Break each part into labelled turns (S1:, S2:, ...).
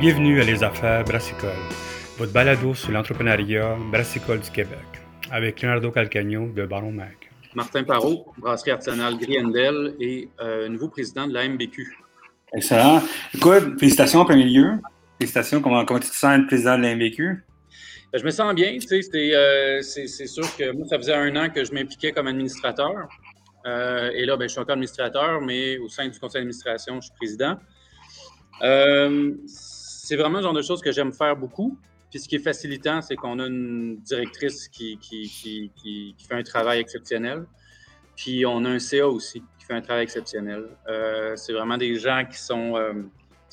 S1: Bienvenue à Les Affaires Brassicole, votre balado sur l'entrepreneuriat brassicole du Québec, avec Leonardo Calcagno de Baron Mag.
S2: Martin Parot, brasserie artisanale Griendel et euh, nouveau président de la MBQ.
S3: Excellent. Écoute, félicitations en premier lieu. Félicitations. Comment, comment tu te sens être président de la MBQ?
S2: Ben, je me sens bien. Tu sais, euh, c'est sûr que moi, ça faisait un an que je m'impliquais comme administrateur. Euh, et là, ben, je suis encore administrateur, mais au sein du conseil d'administration, je suis président. Euh, c'est vraiment le genre de choses que j'aime faire beaucoup. Puis ce qui est facilitant, c'est qu'on a une directrice qui, fait un travail exceptionnel. Puis on a un CA aussi qui fait un travail exceptionnel. Euh, c'est vraiment des gens qui sont, euh,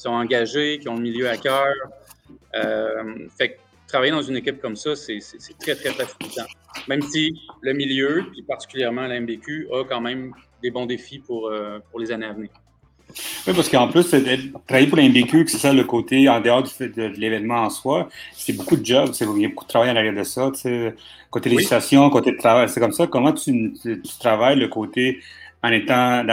S2: engagés, qui ont le milieu à cœur. Euh, fait que travailler dans une équipe comme ça, c'est très, très facilitant. Même si le milieu, puis particulièrement la MBQ, a quand même des bons défis pour les années à venir.
S3: Oui, parce qu'en plus, travailler pour l'MBQ, c'est ça le côté en dehors du de, l'événement en soi, c'est beaucoup de jobs, il y a beaucoup de travail en arrière de ça, côté législation, côté de travail, c'est comme ça. Comment tu, travailles le côté en étant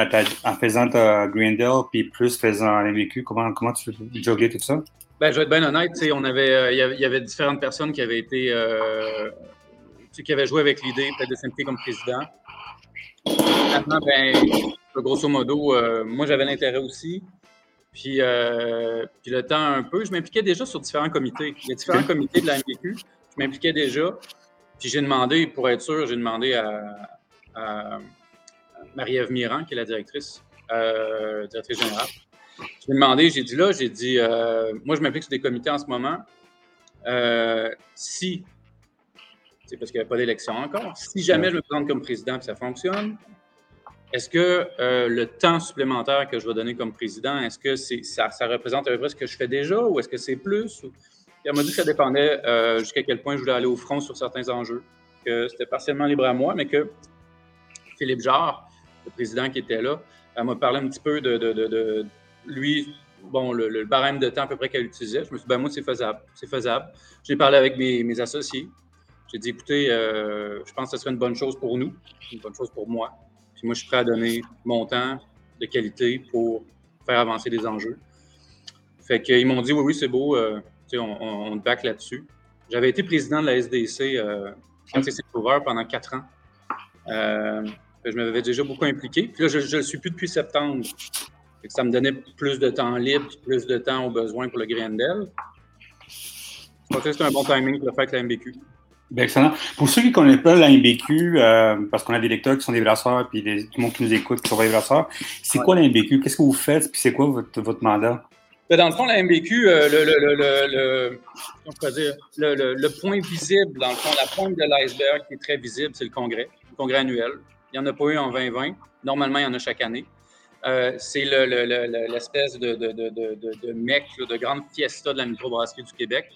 S3: en faisant ta Greendale puis plus faisant l'MBQ, comment, comment tu juggles tout ça?
S2: Ben, je vais être bien honnête, on avait, euh, il y avait différentes personnes qui avaient été, euh, qui avaient joué avec l'idée peut-être de s'impliquer comme président. Maintenant, ben, grosso modo, euh, moi, j'avais l'intérêt aussi. Puis, euh, puis le temps un peu, je m'impliquais déjà sur différents comités. Il y a différents comités de la MPQ. Je m'impliquais déjà. Puis j'ai demandé, pour être sûr, j'ai demandé à, Marie-Ève Mirand, qui est la directrice, euh, directrice générale. J'ai demandé, j'ai dit là, j'ai dit, moi, je m'implique sur des comités en ce moment. si, c'est parce qu'il n'y a pas d'élection encore, si jamais je me présente comme président et ça fonctionne, est-ce que euh, le temps supplémentaire que je vais donner comme président, est-ce que ça, représente à peu près ce que je fais déjà ou est-ce que c'est plus? elle m'a dit que ça dépendait euh, jusqu'à quel point je voulais aller au front sur certains enjeux, que c'était partiellement libre à moi, mais que Philippe Jarre, le président qui était là, elle m'a parlé un petit peu de, lui, bon, le, barème de temps à peu près qu'elle utilisait. Je me suis dit, ben moi, c'est faisable. C'est faisable. J'ai parlé avec mes, associés. J'ai dit, écoutez, euh, je pense que ce serait une bonne chose pour nous, une bonne chose pour moi moi, je suis prêt à donner mon temps de qualité pour faire avancer les enjeux. Fait qu'ils m'ont dit, oui, oui, c'est beau, euh, on, on, on, te back là-dessus. J'avais été président de la SDC, euh, pendant quatre ans. Euh, je m'avais déjà beaucoup impliqué. Puis là, je ne le suis plus depuis septembre. ça me donnait plus de temps libre, plus de temps aux besoins pour le Grendel. Je pense que c'était un bon timing pour le faire avec la MBQ.
S3: Ben, excellent. Pour ceux qui ne connaissent pas la MBQ, euh, parce qu'on a des lecteurs qui sont des brasseurs, puis tout le monde qui nous écoute qui sont des brasseurs, c'est quoi la MBQ? Qu'est-ce que vous faites, puis c'est quoi votre, votre mandat?
S2: Ben, dans le fond, la MBQ, euh, le, le, le, le, point visible, dans le fond, la pointe de l'iceberg qui est très visible, c'est le congrès, le congrès annuel. Il n'y en a pas eu en 2020. Normalement, il y en a chaque année. Euh, c'est l'espèce de, de, de, de, mec, de grande fiesta de la microbrasserie du Québec.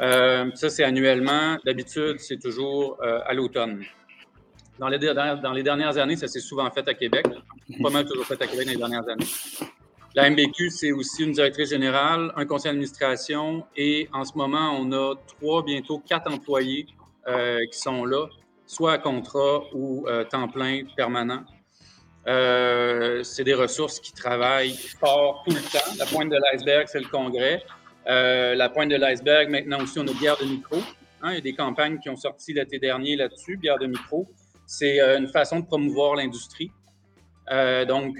S2: Euh, ça, c'est annuellement. D'habitude, c'est toujours euh, à l'automne. Dans les, dernières années, ça s'est souvent fait à Québec. Pas mal toujours fait à Québec dans les dernières années. La MBQ, c'est aussi une directrice générale, un conseil d'administration et en ce moment, on a trois, bientôt quatre employés euh, qui sont là, soit à contrat ou temps plein permanent. c'est des ressources qui travaillent fort tout le temps. La pointe de l'iceberg, c'est le congrès. Euh, la pointe de l'iceberg, maintenant aussi, on a bière de micro. Hein, il y a des campagnes qui ont sorti l'été dernier là-dessus, bière de micro. C'est euh, une façon de promouvoir l'industrie. Euh, donc,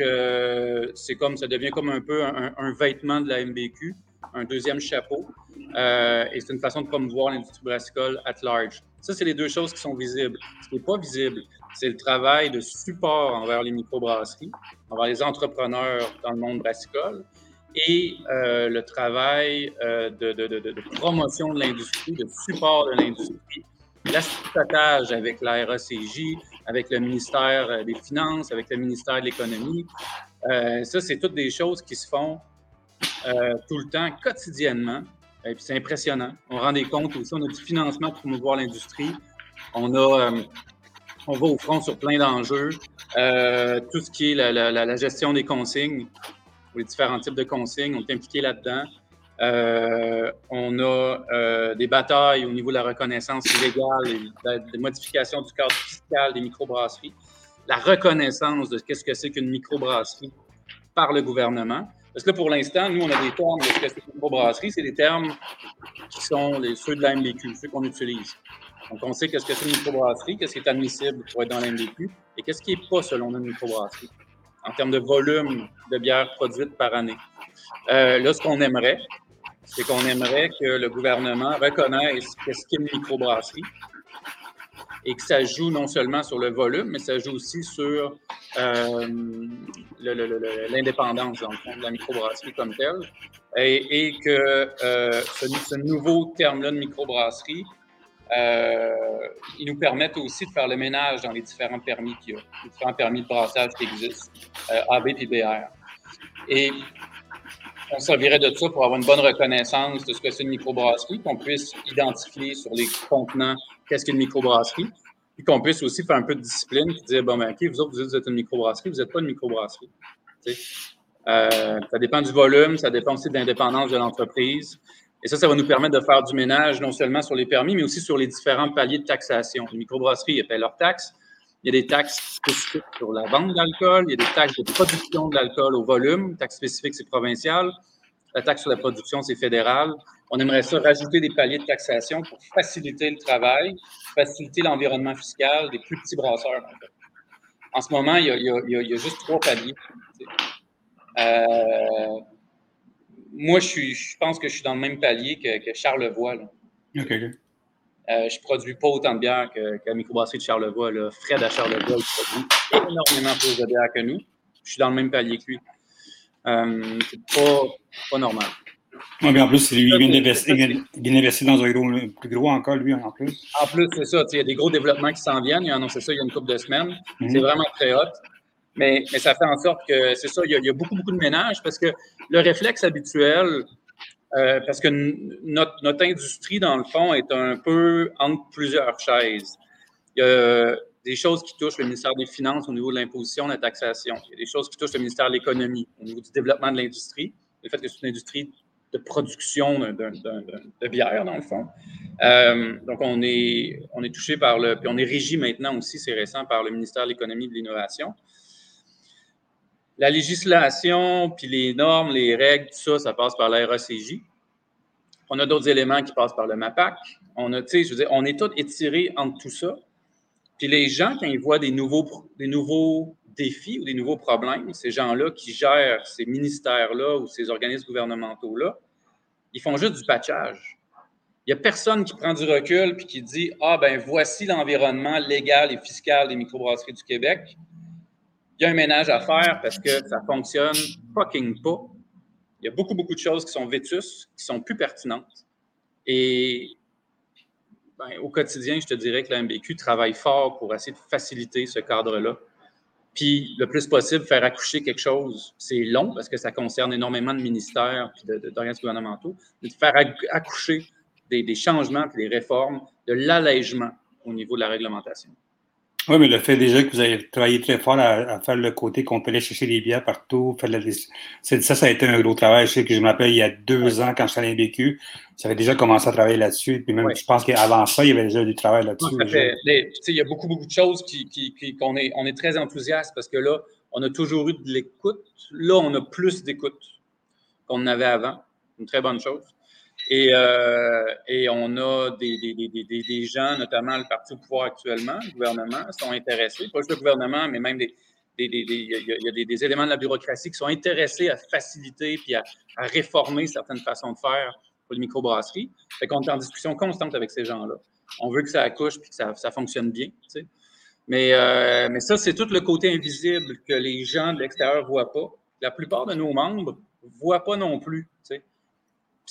S2: c'est comme ça devient comme un peu un, vêtement de la MBQ, un deuxième chapeau. et c'est une façon de promouvoir l'industrie brassicole at large. Ça, c'est les deux choses qui sont visibles. Ce qui n'est pas visible, c'est le travail de support envers les microbrasseries, envers les entrepreneurs dans le monde brassicole, et euh, le travail euh, de, promotion de l'industrie, de support de l'industrie, l'assistage avec la RACJ, avec le ministère euh, des Finances, avec le ministère de l'Économie. ça, c'est toutes des choses qui se font tout le temps, quotidiennement. Et puis c'est impressionnant. On rend des comptes aussi, on a du financement pour promouvoir l'industrie. On va au front sur plein d'enjeux. tout ce qui est la gestion des consignes pour les différents types de consignes. On est impliqué là-dedans. Euh, on a euh, des batailles au niveau de la reconnaissance illégale, des modifications du cadre fiscal des microbrasseries, la reconnaissance de qu'est-ce que c'est qu'une microbrasserie par le gouvernement. Parce que là, pour l'instant, nous, on a des termes de ce que c'est une microbrasserie, c'est des termes qui sont les, ceux de la MDQ, ceux qu'on utilise. Donc, on sait qu'est-ce que c'est une microbrasserie, qu'est-ce qui est admissible pour être dans la MDQ et qu'est-ce qui n'est pas selon une microbrasserie en termes de volume de bière produite par année. Euh, là, ce qu'on aimerait, c'est qu'on aimerait que le gouvernement reconnaisse qu'est-ce qu'est une microbrasserie et que ça joue non seulement sur le volume, mais ça joue aussi sur euh, l'indépendance, de la microbrasserie comme telle. Et, que euh, ce, nouveau terme-là de microbrasserie, euh, il nous permette aussi de faire le ménage dans les différents permis qu'il y a, les différents permis de brassage qui existent, AB et BR. Et on servirait de ça pour avoir une bonne reconnaissance de ce que c'est une microbrasserie, qu'on puisse identifier sur les contenants qu'est-ce qu'une microbrasserie, puis qu'on puisse aussi faire un peu de discipline, puis dire, bon, ben, OK, vous autres, vous êtes une microbrasserie, vous n'êtes pas une microbrasserie. Euh, ça dépend du volume, ça dépend aussi de l'indépendance de l'entreprise. Et ça, ça va nous permettre de faire du ménage non seulement sur les permis, mais aussi sur les différents paliers de taxation. Les microbrasseries, ils paient leurs taxes. Il y a des taxes spécifiques sur la vente d'alcool. Il y a des taxes de production de l'alcool au volume. Taxe spécifique, c'est provincial. La taxe sur la production, c'est fédéral. On aimerait ça rajouter des paliers de taxation pour faciliter le travail, faciliter l'environnement fiscal des plus petits brasseurs. En, ce moment, il y, a, juste trois paliers. Euh, moi, je, suis, je pense que je suis dans le même palier que, que Charlevoix. Là.
S3: OK.
S2: Euh, je ne produis pas autant de bière que, que la microbrasserie de Charlevoix. Là. Fred à Charlevoix, il produit énormément plus de bière que nous. Je suis dans le même palier que lui. Euh, c'est pas, pas normal.
S3: Oui, mais en plus, lui, il vient d'investir dans un gros, plus gros encore, lui, en plus.
S2: En plus, c'est ça. Il y a des gros développements qui s'en viennent. Il a annoncé ça il y a une couple de semaines. Mhm. C'est vraiment très hot. Mais, ça fait en sorte que, c'est ça, il y, a, beaucoup, beaucoup de ménage parce que le réflexe habituel, euh, parce que notre, notre, industrie, dans le fond, est un peu entre plusieurs chaises. Il y a des choses qui touchent le ministère des Finances au niveau de l'imposition, de la taxation. Il y a des choses qui touchent le ministère de l'Économie au niveau du développement de l'industrie, le fait que c'est une industrie de production de bière, dans le fond. Euh, donc, on est, on est touché par le. Puis on est régi maintenant aussi, c'est récent, par le ministère de l'Économie et de l'Innovation. La législation, puis les normes, les règles, tout ça, ça passe par la RACJ. On a d'autres éléments qui passent par le MAPAC. On a, je on est tous étirés entre tout ça. Puis les gens, quand ils voient des nouveaux, des nouveaux défis ou des nouveaux problèmes, ces gens-là qui gèrent ces ministères-là ou ces organismes gouvernementaux-là, ils font juste du patchage. Il n'y a personne qui prend du recul puis qui dit Ah, ben voici l'environnement légal et fiscal des microbrasseries du Québec. Il y a un ménage à faire parce que ça fonctionne fucking pas. Il y a beaucoup, beaucoup de choses qui sont vétustes, qui sont plus pertinentes. Et ben, au quotidien, je te dirais que la MBQ travaille fort pour essayer de faciliter ce cadre-là. Puis, le plus possible, faire accoucher quelque chose, c'est long parce que ça concerne énormément de ministères et d'organismes gouvernementaux, mais de faire accoucher des, des changements des réformes, de l'allègement au niveau de la réglementation.
S3: Oui, mais le fait déjà que vous avez travaillé très fort à, faire le côté qu'on peut aller chercher des bières partout, faire la, ça, ça a été un gros travail. Je sais que je me rappelle il y a deux ans quand je suis à l'INBQ, j'avais déjà commencé à travailler là-dessus. Puis même, je pense qu'avant ça, il y avait déjà du travail là-dessus.
S2: il y a beaucoup, beaucoup de choses qui, qui, qu'on est, on est très enthousiaste parce que là, on a toujours eu de l'écoute. Là, on a plus d'écoute qu'on avait avant. Une très bonne chose. Et, euh, et on a des, des, des, des, gens, notamment le parti au pouvoir actuellement, le gouvernement, sont intéressés, pas juste le gouvernement, mais même des, il y a des, éléments de la bureaucratie qui sont intéressés à faciliter puis à, réformer certaines façons de faire pour les microbrasseries. Fait qu'on est en discussion constante avec ces gens-là. On veut que ça accouche puis que ça, ça fonctionne bien. Mais, euh, mais ça, c'est tout le côté invisible que les gens de l'extérieur ne voient pas. La plupart de nos membres ne voient pas non plus.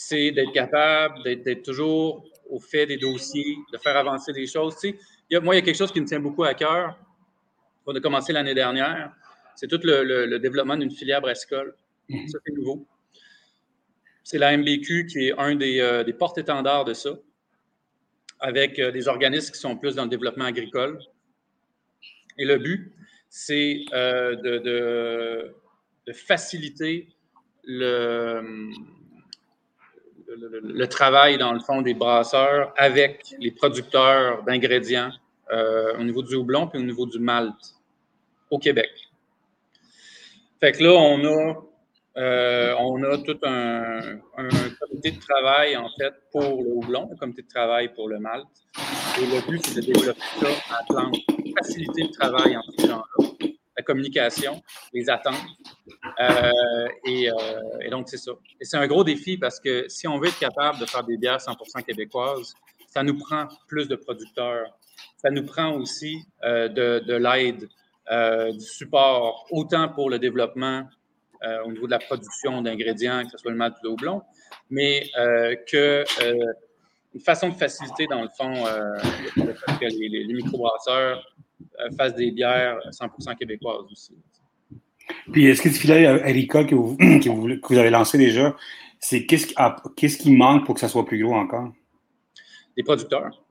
S2: C'est d'être capable d'être toujours au fait des dossiers, de faire avancer des choses. Tu sais, moi, il y a quelque chose qui me tient beaucoup à cœur. On a commencé l'année dernière. C'est tout le, développement d'une filière brassicole. Mhm. Ça, c'est nouveau. C'est la MBQ qui est un des, euh, porte-étendards de ça, avec euh, des organismes qui sont plus dans le développement agricole. Et le but, c'est euh, de, faciliter le, le, travail, dans le fond, des brasseurs avec les producteurs d'ingrédients euh, au niveau du houblon puis au niveau du malt au Québec. Fait que là, on a Euh, on a tout un, comité de travail, en fait, pour le houblon, un comité de travail pour le malt. Et le but, c'est de développer ça à plan, faciliter le travail entre ces gens-là, la communication, les attentes. Euh, et, et, donc, c'est ça. Et c'est un gros défi parce que si on veut être capable de faire des bières 100% québécoises, ça nous prend plus de producteurs. Ça nous prend aussi euh, de, de l'aide, euh, du support, autant pour le développement euh, au niveau de la production d'ingrédients, que ce soit le malt ou le houblon, mais que une façon de faciliter, dans le fond, que les, les, microbrasseurs fassent des bières 100% québécoises aussi.
S3: Puis, est-ce que ce filet Erika que vous, que vous, avez lancé déjà, c'est qu'est-ce, qu'est-ce qui manque pour que ça soit plus gros encore?
S2: des producteurs.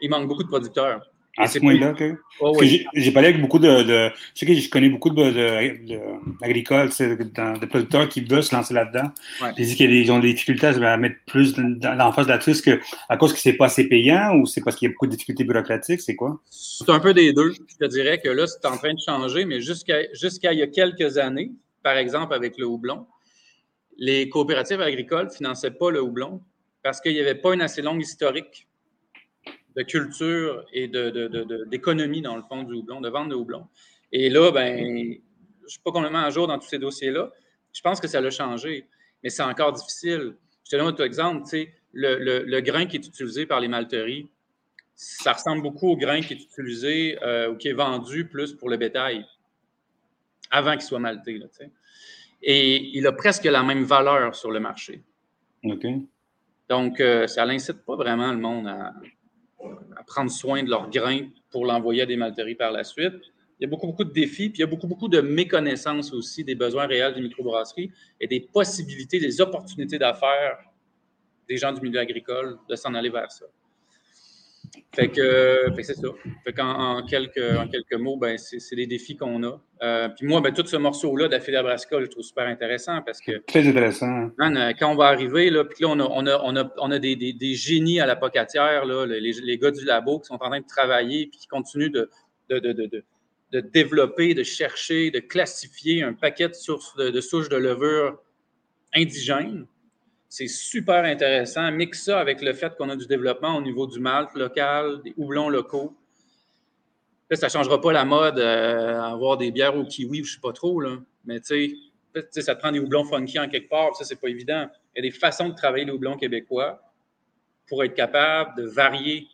S2: Il manque beaucoup de producteurs.
S3: À ce point-là, que, oh, j'ai parlé avec beaucoup de, de, Je sais que je connais beaucoup d'agricoles, de, de, de, producteurs qui veulent se lancer là-dedans. Ouais. Ils disent qu'ils ont des difficultés à mettre plus l'emphase de là-dessus que, à cause que c'est pas assez payant ou c'est parce qu'il y a beaucoup de difficultés bureaucratiques, c'est quoi?
S2: C'est un peu des deux. Je te dirais que là, c'est en train de changer, mais jusqu'à jusqu'à il y a quelques années, par exemple avec le houblon, les coopératives agricoles finançaient pas le houblon parce qu'il n'y avait pas une assez longue historique de culture et d'économie, de, dans le fond, du houblon, de vente de houblon. Et là, ben, je ne suis pas complètement à jour dans tous ces dossiers-là. Je pense que ça l'a changé, mais c'est encore difficile. Je te donne un autre exemple. Le, le, le, grain qui est utilisé par les malteries, ça ressemble beaucoup au grain qui est utilisé euh, ou qui est vendu plus pour le bétail avant qu'il soit malté. Là, et il a presque la même valeur sur le marché.
S3: OK.
S2: Donc, euh, ça n'incite pas vraiment le monde à, prendre soin de leurs grains pour l'envoyer à des malteries par la suite. Il y a beaucoup, beaucoup de défis, puis il y a beaucoup, beaucoup de méconnaissance aussi des besoins réels des microbrasseries et des possibilités, des opportunités d'affaires des gens du milieu agricole de s'en aller vers ça. Fait que, c'est ça. Fait qu'en en quelques, en quelques mots, ben, c'est des défis qu'on a. Euh, puis moi, ben, tout ce morceau-là d'affilié brassicole, je le trouve super intéressant parce que.
S3: Très intéressant.
S2: Euh, quand on va arriver, là, puis là, on a, on a, on a, on a des, des, des, génies à la pocatière, là, les, les, gars du labo qui sont en train de travailler puis qui continuent de, de, de, de, de développer, de chercher, de classifier un paquet de, sources, de, de souches de levure indigènes c'est super intéressant. Mixe ça avec le fait qu'on a du développement au niveau du malt local, des houblons locaux. Ça ne changera pas la mode euh, avoir des bières au kiwi, je ne sais pas trop, là. mais tu sais, ça te prend des houblons funky en quelque part, ça, c'est pas évident. Il y a des façons de travailler les houblons québécois pour être capable de varier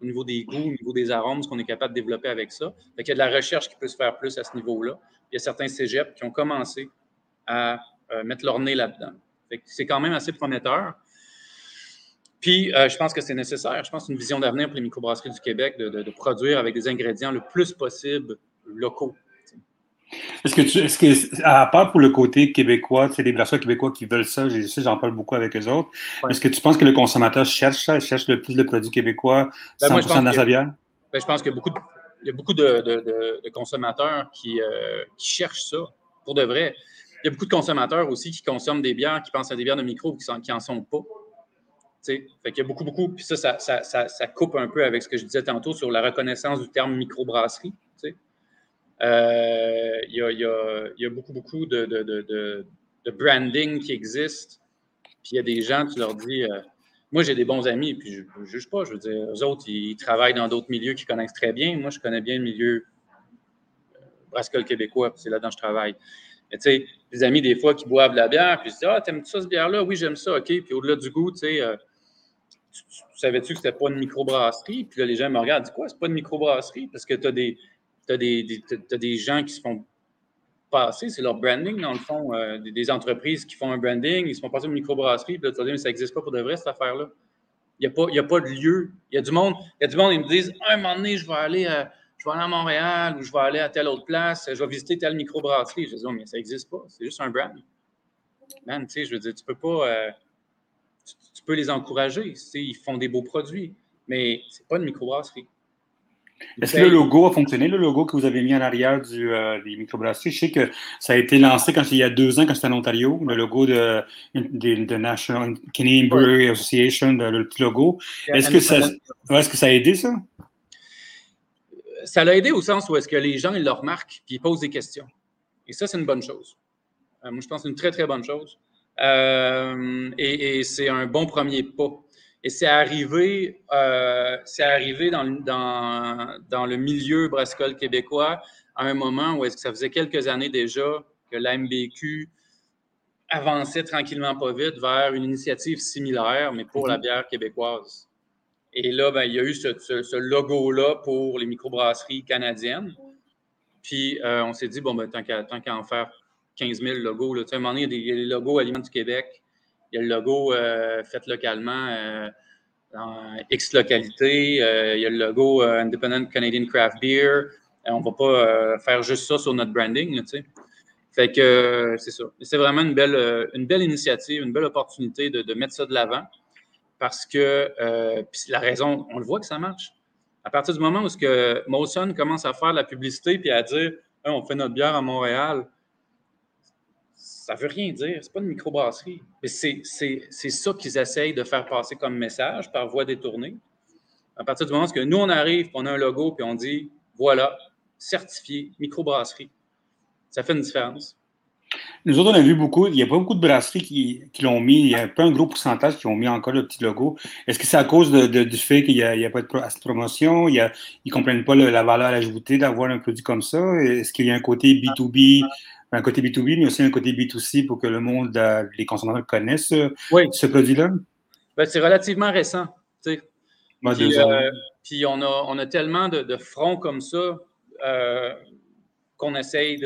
S2: au niveau des goûts, au niveau des arômes, ce qu'on est capable de développer avec ça. il y a de la recherche qui peut se faire plus à ce niveau-là. Il y a certains cégeps qui ont commencé à euh, mettre leur nez là-dedans. C'est quand même assez prometteur. Puis, euh, je pense que c'est nécessaire. Je pense que c'est une vision d'avenir pour les microbrasseries du Québec de, produire avec des ingrédients le plus possible locaux.
S3: Est-ce que, tu, est-ce que, à part pour le côté québécois, c'est des brasseurs québécois qui veulent ça, je sais, j'en parle beaucoup avec eux autres. Est-ce que tu penses que le consommateur cherche ça, cherche le plus de produits québécois 100% ben, dans sa bière?
S2: Ben, je pense qu'il y a beaucoup de, il y a beaucoup de, consommateurs qui, euh, qui cherchent ça, pour de vrai il y a beaucoup de consommateurs aussi qui consomment des bières, qui pensent à des bières de micro qui n'en sont pas. Fait qu'il y a beaucoup, beaucoup. Puis ça ça, coupe un peu avec ce que je disais tantôt sur la reconnaissance du terme microbrasserie. Euh, il, y a, il, y a, beaucoup, beaucoup de, branding qui existe. Puis il y a des gens, tu leur dis. Euh, moi, j'ai des bons amis, puis je ne juge pas. Je veux dire, eux autres, ils, travaillent dans d'autres milieux qu'ils connaissent très bien. Moi, je connais bien le milieu euh, québécois, c'est là-dedans je travaille. Mais tu sais, des amis, des fois, qui boivent de la bière, puis ils se disent Ah, t'aimes-tu ça, cette bière-là Oui, j'aime ça, OK. Puis au-delà du goût, tu sais, euh, savais-tu que c'était pas une microbrasserie? Puis là, les gens me regardent, dis quoi, c'est pas une microbrasserie Parce que tu as des, des, des gens qui se font passer, c'est leur branding, dans le fond, euh, des, entreprises qui font un branding, ils se font passer une microbrasserie, puis là, tu dire, mais ça n'existe pas pour de vrai, cette affaire-là. Il n'y a, pas, a pas de lieu. Il y a du monde, il y a du monde, ils me disent, un moment donné, je vais aller. à je vais aller à Montréal ou je vais aller à telle autre place, je vais visiter telle microbrasserie. Je dis, oh, mais ça n'existe pas, c'est juste un brand. Man, tu sais, je veux dire, tu peux pas. Euh, tu, peux les encourager. Ils font des beaux produits, mais c'est pas une microbrasserie.
S3: Est-ce que le logo a fonctionné, le logo que vous avez mis en arrière du, euh, des microbrasseries? Je sais que ça a été lancé quand, il y a deux ans, quand c'était en Ontario, le logo de, de, National Canadian Brewery Association, le petit logo. Est-ce que, ça, est-ce que ça a aidé, ça?
S2: Ça l'a aidé au sens où est-ce que les gens, ils le remarquent puis ils posent des questions. Et ça, c'est une bonne chose. Euh, moi, je pense que c'est une très, très bonne chose. Euh, et, c'est un bon premier pas. Et c'est arrivé, euh, c'est arrivé dans, dans, dans, le milieu brassicole québécois à un moment où est-ce que ça faisait quelques années déjà que la MBQ avançait tranquillement pas vite vers une initiative similaire, mais pour la mhm. bière québécoise. Et là, ben, il y a eu ce, logo-là pour les microbrasseries canadiennes. Puis on s'est dit, bon, ben, tant qu'à en faire 15 000 logos. Là. À un moment donné, il y a les logos Aliments du Québec. Il y a le logo euh, fait localement euh, dans X localité. Euh, il y a le logo Independent Canadian Craft Beer. on ne va pas faire juste ça sur notre branding. Là. Fait que c'est ça. C'est vraiment une belle, une belle initiative, une belle opportunité de, mettre ça de l'avant. Parce que la raison, on le voit que ça marche. À partir du moment où ce que commence à faire de la publicité puis à dire on fait notre bière à Montréal, ça ne veut rien dire. C'est pas une microbrasserie. C'est ça qu'ils essayent de faire passer comme message par voie détournée. À partir du moment où nous, on arrive, on a un logo, puis on dit voilà, certifié, microbrasserie, ça fait une différence.
S3: Nous autres, on a vu beaucoup, il n'y a pas beaucoup de brasseries qui, l'ont mis, il y a pas un gros pourcentage qui ont mis encore le petit logo. Est-ce que c'est à cause du fait qu'il n'y a, pas de promotion, ils ne comprennent pas la valeur ajoutée d'avoir un produit comme ça? Est-ce qu'il y a un côté B2B un côté B2B, mais aussi un côté B2C pour que le monde, euh, les consommateurs connaissent euh, ce produit-là?
S2: Ben, c'est relativement récent. puis, euh, puis on, a, on a tellement de, fronts comme ça qu'on essaye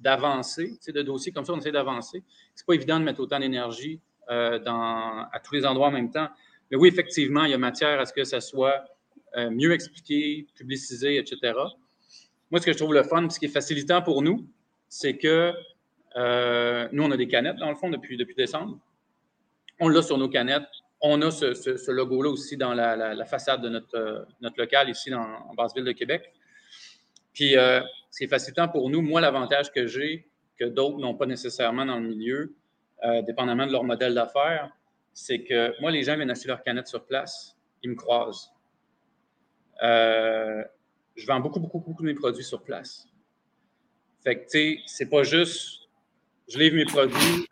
S2: d'avancer, de, de, dossiers comme ça, on essaye d'avancer. C'est pas évident de mettre autant d'énergie à tous les endroits en même temps. Mais oui, effectivement, il y a matière à ce que ça soit mieux expliqué, publicisé, etc. Moi, ce que je trouve le fun, ce qui est facilitant pour nous, c'est que euh, nous, on a des canettes, dans le fond, depuis, depuis décembre. On l'a sur nos canettes. On a ce, logo-là aussi dans la, façade de notre, notre local ici dans, en Basse-Ville de Québec. Puis, euh, c'est facilitant pour nous. Moi, l'avantage que j'ai, que d'autres n'ont pas nécessairement dans le milieu, euh, dépendamment de leur modèle d'affaires, c'est que moi, les gens viennent acheter leurs canettes sur place, ils me croisent. je vends beaucoup, beaucoup, beaucoup de mes produits sur place. Fait que, tu sais, c'est pas juste je livre mes produits,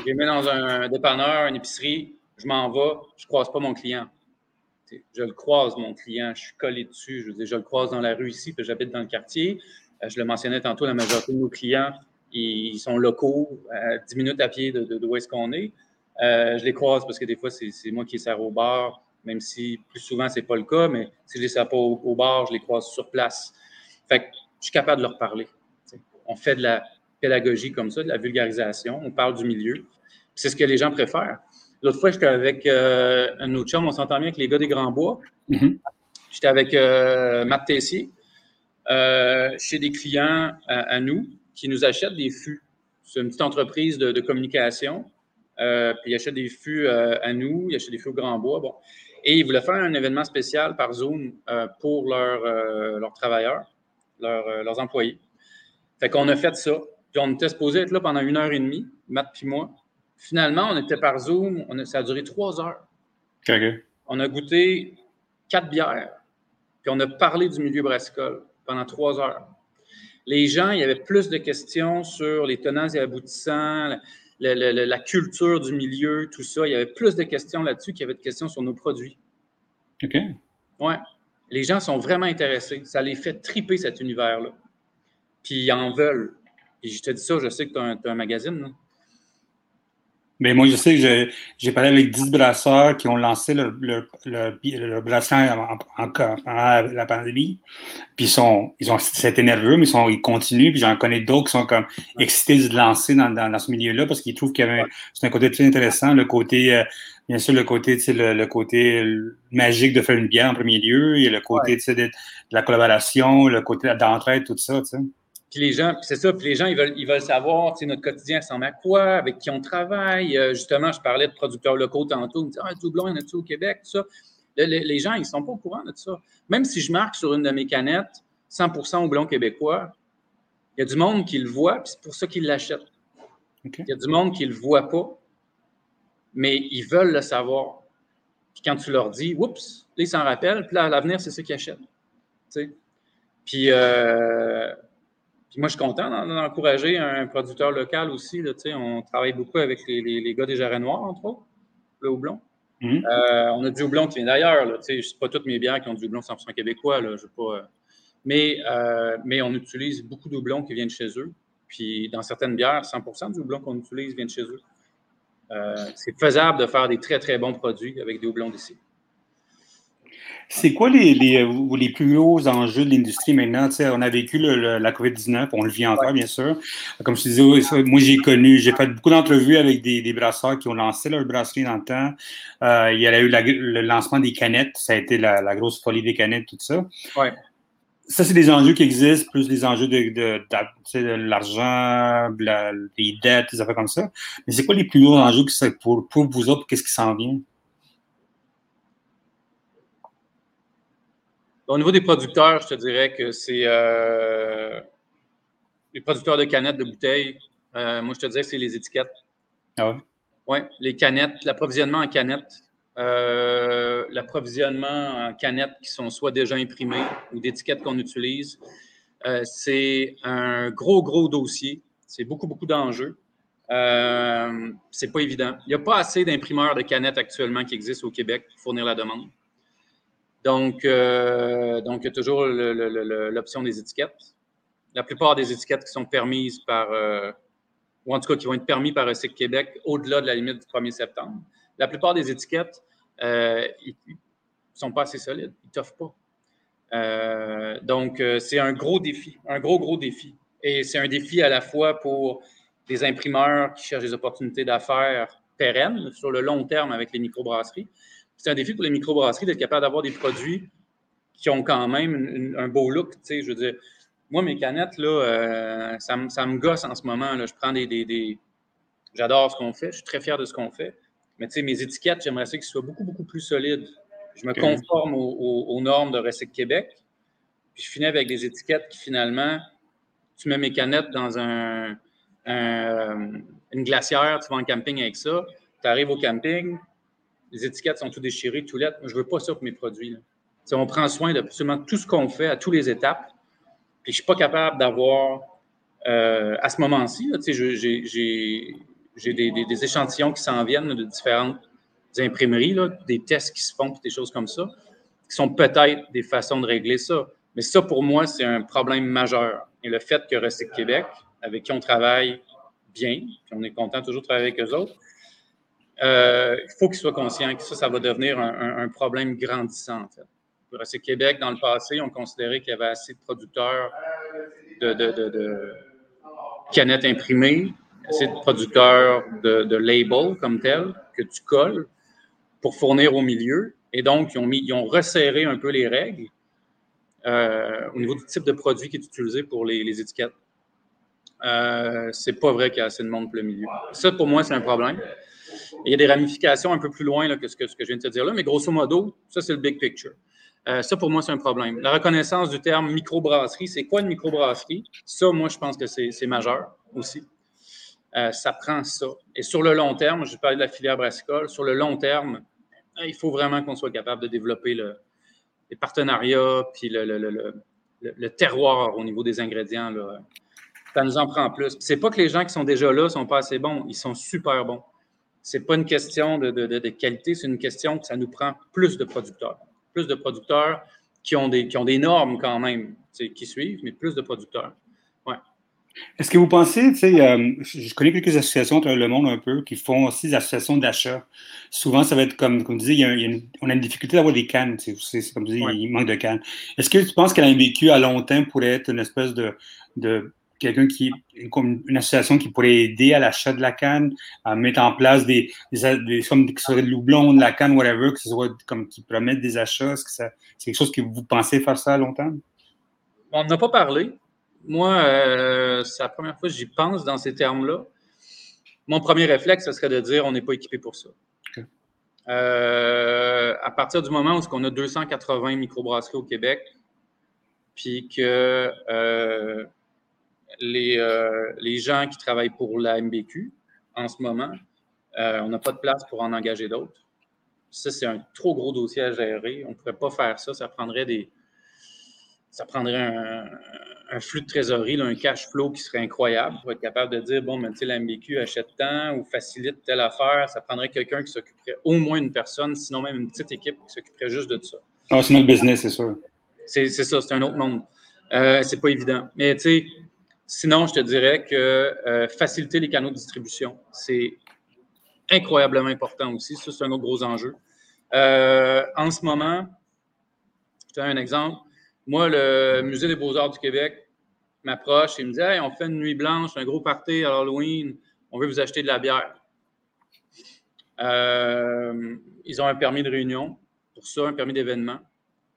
S2: je les mets dans un dépanneur, une épicerie, je m'en vais, je croise pas mon client. je le croise, mon client, je suis collé dessus, je, je le croise dans la rue ici, puis j'habite dans le quartier. Euh, je le mentionnais tantôt, la majorité de nos clients, ils sont locaux, à 10 minutes à pied de, de, où est-ce qu'on est. Euh, je les croise parce que des fois, c'est moi qui les sers au bar, même si plus souvent, c'est pas le cas, mais si je les sers pas au, au bar, je les croise sur place. Fait que je suis capable de leur parler on fait de la pédagogie comme ça, de la vulgarisation, on parle du milieu. C'est ce que les gens préfèrent. L'autre fois, j'étais avec euh, un autre chum, on s'entend bien avec les gars des Grands Bois. Mm-hmm. J'étais avec euh, Matt Tessier, euh, chez des clients à, nous qui nous achètent des fûts. C'est une petite entreprise de, communication. puis ils achètent des fûts à nous, ils achètent des fûts au Grand Bois. Bon. Et ils voulaient faire un événement spécial par Zoom pour leurs travailleurs, leurs employés. Fait qu'on a fait ça. Puis on était supposé être là pendant une heure et demie, Matt puis moi. Finalement, on était par Zoom. On a, ça a duré trois heures. On a goûté quatre bières. Puis on a parlé du milieu brassicole pendant trois heures. Les gens, il y avait plus de questions sur les tenants et aboutissants, la, la, culture du milieu, tout ça. Il y avait plus de questions là-dessus qu'il y avait de questions sur nos produits.
S3: OK.
S2: Ouais. Les gens sont vraiment intéressés. Ça les fait triper cet univers-là puis ils en veulent. Et je te dis ça, je sais que tu as, un magazine.
S3: Mais moi, je sais que j'ai parlé avec 10 brasseurs qui ont lancé le, le, le, brasseur en, la pandémie. Puis ils sont, ils ont, c'était nerveux, mais ils, sont, ils continuent. Puis j'en connais d'autres qui sont comme excités de lancer dans, dans, ce milieu-là parce qu'ils trouvent qu'il y avait c'est un côté très intéressant, le côté, euh, bien sûr, le côté, le, le côté magique de faire une bière en premier lieu, et le côté de, de, la collaboration, le côté d'entraide, tout ça, tu sais.
S2: Puis les gens, c'est ça, puis les gens, ils veulent, ils veulent savoir, tu sais, notre quotidien ressemble à quoi, avec qui on travaille. Euh, justement, je parlais de producteurs locaux tantôt, ils me disaient, ah, doublon, il y en a-tu au Québec, tout ça. Les, gens, ils ne sont pas au courant de ça. Même si je marque sur une de mes canettes 100% houblon québécois, il y a du monde qui le voit, puis c'est pour ça qu'ils l'achètent. Il y a du monde qui ne le voit pas, mais ils veulent le savoir. Puis quand tu leur dis, oups, là, ils s'en rappellent, puis là, à l'avenir, c'est ce qu'ils achètent. Tu sais? Puis, euh, Puis moi, je suis content d'encourager un producteur local aussi. Là, on travaille beaucoup avec les, les, gars des Jarrets Noirs, entre autres, le houblon. Mhm. Euh, on a du houblon qui vient d'ailleurs. Ce n'est pas toutes mes bières qui ont du houblon 100% québécois. Là, je pas, euh, mais, euh, mais on utilise beaucoup de qui viennent chez eux. Puis dans certaines bières, 100% du houblon qu'on utilise vient de chez eux. c'est faisable de faire des très, très bons produits avec des houblons d'ici.
S3: C'est quoi les, les, les, plus hauts enjeux de l'industrie maintenant? on a vécu la COVID-19, on le vit encore, bien sûr. Comme je te disais, moi, j'ai connu, j'ai fait beaucoup d'entrevues avec des, des, brasseurs qui ont lancé leur brasserie dans le temps. Euh, il y a eu le lancement des canettes, ça a été la, grosse folie des canettes, tout ça.
S2: Ouais.
S3: Ça, c'est des enjeux qui existent, plus les enjeux de, de, de, l'argent, les dettes, des affaires comme ça. Mais c'est quoi les plus hauts enjeux pour, pour vous autres? Qu'est-ce qui s'en vient?
S2: Au niveau des producteurs, je te dirais que c'est euh, les producteurs de canettes, de bouteilles. Euh, moi, je te dirais que c'est les étiquettes.
S3: Ah ouais?
S2: Oui, les canettes, l'approvisionnement en canettes. Euh, l'approvisionnement en canettes qui sont soit déjà imprimées ou d'étiquettes qu'on utilise. c'est un gros, gros dossier. C'est beaucoup, beaucoup d'enjeux. Euh, c'est pas évident. Il n'y a pas assez d'imprimeurs de canettes actuellement qui existent au Québec pour fournir la demande. Donc, euh, donc il y a toujours l'option des étiquettes. La plupart des étiquettes qui sont permises par, euh, ou en tout cas qui vont être permis par Recycle Québec au-delà de la limite du 1er septembre, la plupart des étiquettes, euh, ne sont pas assez solides. Ils ne t'offrent pas. Euh, donc, c'est un gros défi, un gros, gros défi. Et c'est un défi à la fois pour des imprimeurs qui cherchent des opportunités d'affaires pérennes sur le long terme avec les microbrasseries, c'est un défi pour les microbrasseries d'être capable d'avoir des produits qui ont quand même un beau look. Je veux dire, moi, mes canettes, là, euh, ça, me gosse en ce moment. Là. Je prends des. des, J'adore ce qu'on fait. Je suis très fier de ce qu'on fait. Mais mes étiquettes, j'aimerais ça qu'elles soient beaucoup, beaucoup plus solides. Je me conforme aux, normes de Recycle Québec. Puis je finis avec des étiquettes qui, finalement, tu mets mes canettes dans un, une glacière, tu vas en camping avec ça. Tu arrives au camping, les étiquettes sont tout déchirées, tout lettres. Je ne veux pas ça pour mes produits. On prend soin d'absolument tout ce qu'on fait à toutes les étapes. Puis je ne suis pas capable d'avoir, euh, à ce moment-ci, j'ai des, échantillons qui s'en viennent de différentes imprimeries, des tests qui se font, des choses comme ça, qui sont peut-être des façons de régler ça. Mais ça, pour moi, c'est un problème majeur. Et le fait que Recycle Québec, avec qui on travaille bien, puis on est content toujours de travailler avec eux autres, euh, il faut qu'ils soient conscients que ça, ça va devenir un, problème grandissant, en fait. Pour Québec, dans le passé, on considérait qu'il y avait assez de producteurs de, canettes imprimées, assez de producteurs de, labels comme tel que tu colles pour fournir au milieu. Et donc, ils ont, mis, ils ont resserré un peu les règles euh, au niveau du type de produit qui est utilisé pour les, étiquettes. Euh, c'est pas vrai qu'il y a assez de monde pour le milieu. Ça, pour moi, c'est un problème. Il y a des ramifications un peu plus loin que, ce que, je viens de te dire là, mais grosso modo, ça, c'est le big picture. Euh, ça, pour moi, c'est un problème. La reconnaissance du terme microbrasserie, c'est quoi une microbrasserie? Ça, moi, je pense que c'est majeur aussi. Euh, ça prend ça. Et sur le long terme, je parlais de la filière brassicole, sur le long terme, euh, il faut vraiment qu'on soit capable de développer les partenariats, puis le, terroir au niveau des ingrédients. Ça nous en prend plus. C'est pas que les gens qui sont déjà là sont pas assez bons, ils sont super bons c'est pas une question de, qualité, c'est une question que ça nous prend plus de producteurs. Plus de producteurs qui ont des, qui ont des normes quand même, qui suivent, mais plus de producteurs. Ouais.
S3: Est-ce que vous pensez, tu sais, euh, je connais quelques associations dans le monde un peu qui font aussi des associations d'achat. Souvent, ça va être comme, comme tu dis, on a une difficulté d'avoir des cannes. C'est comme tu dis, il manque de cannes. Est-ce que tu penses qu'un vécu à long terme pourrait être une espèce de, de quelqu'un qui, comme une association qui pourrait aider à l'achat de la canne, à mettre en place des, des, comme qui seraient de l'oublon, de la canne, whatever, que ce soit comme qui promettent des achats. Est-ce que c'est quelque chose que vous pensez faire ça à long terme?
S2: On n'a pas parlé. Moi, euh, c'est la première fois que j'y pense dans ces termes-là. Mon premier réflexe, ce serait de dire on n'est pas équipé pour ça. Euh, à partir du moment où on a 280 microbrasseries au Québec, puis que euh, les, euh, les gens qui travaillent pour la MBQ en ce moment, euh, on n'a pas de place pour en engager d'autres. Ça, c'est un trop gros dossier à gérer. On ne pourrait pas faire ça. Ça prendrait des, ça prendrait un, flux de trésorerie, un cash flow qui serait incroyable pour être capable de dire, bon, mais tu sais, la MBQ achète tant ou facilite telle affaire. Ça prendrait quelqu'un qui s'occuperait, au moins une personne, sinon même une petite équipe qui s'occuperait juste de ça.
S3: Ah, c'est notre business, c'est sûr.
S2: C'est ça, c'est un autre monde. Euh, c'est pas évident. Mais tu sais, sinon, je te dirais que euh, faciliter les canaux de distribution, c'est incroyablement important aussi. Ça, c'est un autre gros enjeu. Euh, en ce moment, je te donne un exemple. Moi, le Musée des Beaux-Arts du Québec m'approche et me dit Hey, on fait une nuit blanche, un gros party à Halloween, on veut vous acheter de la bière. Euh, ils ont un permis de réunion pour ça, un permis d'événement.